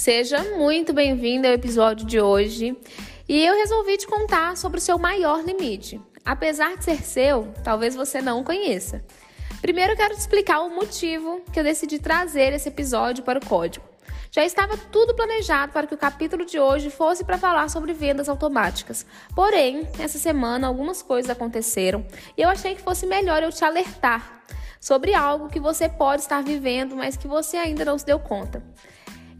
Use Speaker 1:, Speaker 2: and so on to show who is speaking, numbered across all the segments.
Speaker 1: Seja muito bem-vindo ao episódio de hoje. E eu resolvi te contar sobre o seu maior limite. Apesar de ser seu, talvez você não conheça. Primeiro eu quero te explicar o motivo que eu decidi trazer esse episódio para o código. Já estava tudo planejado para que o capítulo de hoje fosse para falar sobre vendas automáticas. Porém, essa semana algumas coisas aconteceram e eu achei que fosse melhor eu te alertar sobre algo que você pode estar vivendo, mas que você ainda não se deu conta.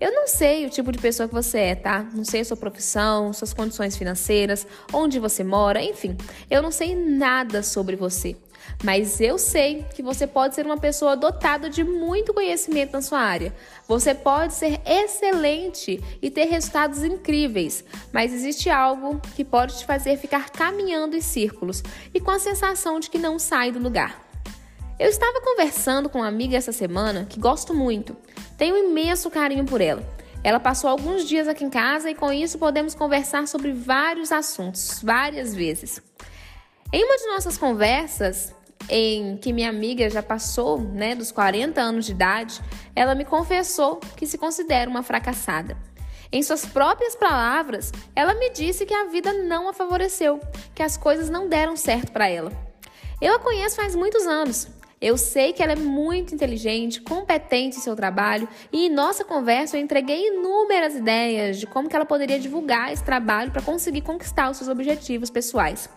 Speaker 1: Eu não sei o tipo de pessoa que você é, tá? Não sei a sua profissão, suas condições financeiras, onde você mora, enfim. Eu não sei nada sobre você. Mas eu sei que você pode ser uma pessoa dotada de muito conhecimento na sua área. Você pode ser excelente e ter resultados incríveis, mas existe algo que pode te fazer ficar caminhando em círculos e com a sensação de que não sai do lugar. Eu estava conversando com uma amiga essa semana que gosto muito. Tenho um imenso carinho por ela. Ela passou alguns dias aqui em casa e com isso podemos conversar sobre vários assuntos, várias vezes. Em uma de nossas conversas, em que minha amiga já passou né, dos 40 anos de idade, ela me confessou que se considera uma fracassada. Em suas próprias palavras, ela me disse que a vida não a favoreceu, que as coisas não deram certo para ela. Eu a conheço faz muitos anos eu sei que ela é muito inteligente, competente em seu trabalho e em nossa conversa eu entreguei inúmeras ideias de como que ela poderia divulgar esse trabalho para conseguir conquistar os seus objetivos pessoais.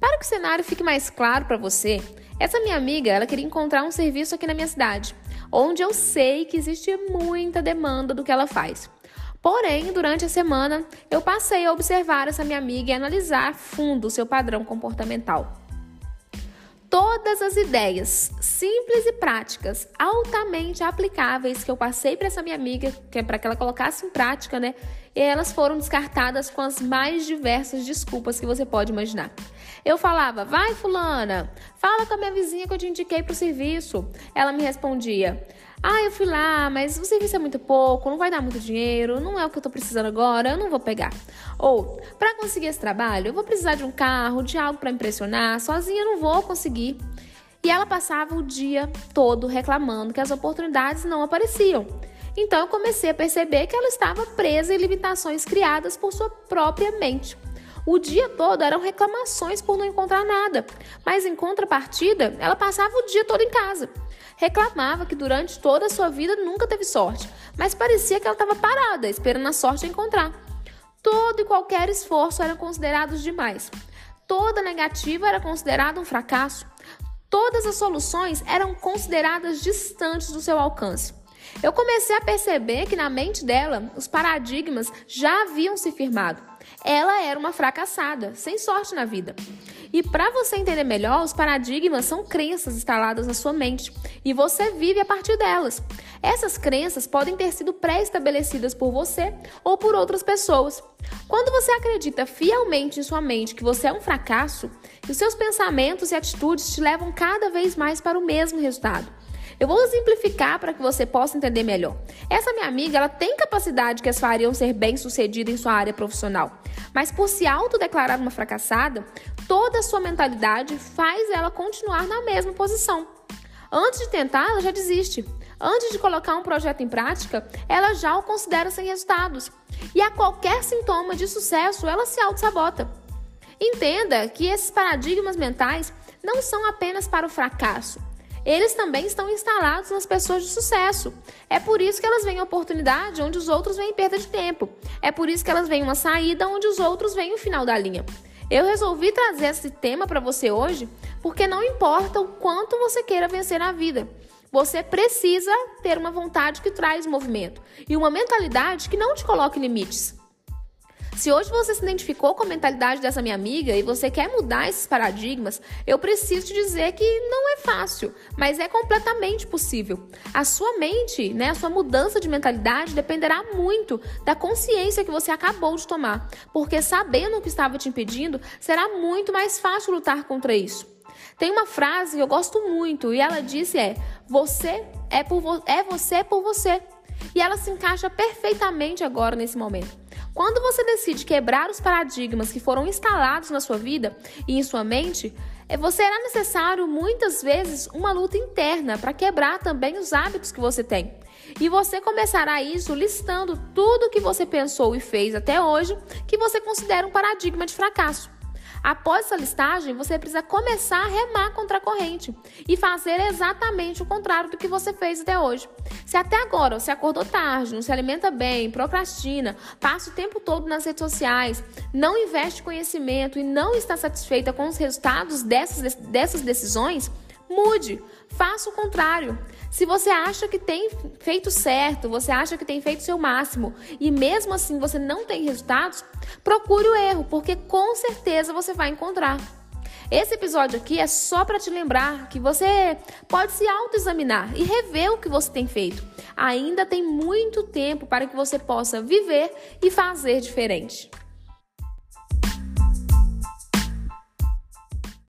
Speaker 1: Para que o cenário fique mais claro para você, essa minha amiga ela queria encontrar um serviço aqui na minha cidade, onde eu sei que existe muita demanda do que ela faz. Porém, durante a semana, eu passei a observar essa minha amiga e analisar fundo o seu padrão comportamental. Todas as ideias simples e práticas, altamente aplicáveis que eu passei para essa minha amiga, que é para que ela colocasse em prática, né? E elas foram descartadas com as mais diversas desculpas que você pode imaginar. Eu falava, vai fulana, fala com a minha vizinha que eu te indiquei para o serviço. Ela me respondia, ah, eu fui lá, mas o serviço é muito pouco, não vai dar muito dinheiro, não é o que eu tô precisando agora, eu não vou pegar. Ou, para conseguir esse trabalho, eu vou precisar de um carro, de algo para impressionar, sozinha eu não vou conseguir. E ela passava o dia todo reclamando que as oportunidades não apareciam. Então eu comecei a perceber que ela estava presa em limitações criadas por sua própria mente. O dia todo eram reclamações por não encontrar nada, mas em contrapartida, ela passava o dia todo em casa. Reclamava que durante toda a sua vida nunca teve sorte, mas parecia que ela estava parada, esperando a sorte encontrar. Todo e qualquer esforço eram considerados demais. Toda negativa era considerada um fracasso. Todas as soluções eram consideradas distantes do seu alcance. Eu comecei a perceber que na mente dela os paradigmas já haviam se firmado. Ela era uma fracassada, sem sorte na vida. E para você entender melhor, os paradigmas são crenças instaladas na sua mente e você vive a partir delas. Essas crenças podem ter sido pré-estabelecidas por você ou por outras pessoas. Quando você acredita fielmente em sua mente que você é um fracasso, os seus pensamentos e atitudes te levam cada vez mais para o mesmo resultado. Eu vou exemplificar para que você possa entender melhor. Essa minha amiga, ela tem capacidade que as fariam ser bem-sucedida em sua área profissional, mas por se autodeclarar uma fracassada, toda a sua mentalidade faz ela continuar na mesma posição. Antes de tentar, ela já desiste. Antes de colocar um projeto em prática, ela já o considera sem resultados. E a qualquer sintoma de sucesso, ela se auto-sabota. Entenda que esses paradigmas mentais não são apenas para o fracasso, eles também estão instalados nas pessoas de sucesso. É por isso que elas veem oportunidade onde os outros veem perda de tempo. É por isso que elas veem uma saída onde os outros veem o final da linha. Eu resolvi trazer esse tema para você hoje porque não importa o quanto você queira vencer na vida. Você precisa ter uma vontade que traz movimento e uma mentalidade que não te coloque limites. Se hoje você se identificou com a mentalidade dessa minha amiga e você quer mudar esses paradigmas, eu preciso te dizer que não é fácil, mas é completamente possível. A sua mente, né, a sua mudança de mentalidade dependerá muito da consciência que você acabou de tomar, porque sabendo o que estava te impedindo, será muito mais fácil lutar contra isso. Tem uma frase que eu gosto muito e ela disse é: "Você é por vo é você por você". E ela se encaixa perfeitamente agora nesse momento. Quando você decide quebrar os paradigmas que foram instalados na sua vida e em sua mente, É, você será necessário muitas vezes uma luta interna para quebrar também os hábitos que você tem. E você começará isso listando tudo que você pensou e fez até hoje que você considera um paradigma de fracasso. Após essa listagem, você precisa começar a remar contra a corrente e fazer exatamente o contrário do que você fez até hoje. Se até agora você acordou tarde, não se alimenta bem, procrastina, passa o tempo todo nas redes sociais, não investe conhecimento e não está satisfeita com os resultados dessas, dessas decisões, mude, faça o contrário. Se você acha que tem feito certo, você acha que tem feito seu máximo e mesmo assim você não tem resultados, procure o erro, porque com certeza você vai encontrar. Esse episódio aqui é só para te lembrar que você pode se autoexaminar e rever o que você tem feito. Ainda tem muito tempo para que você possa viver e fazer diferente.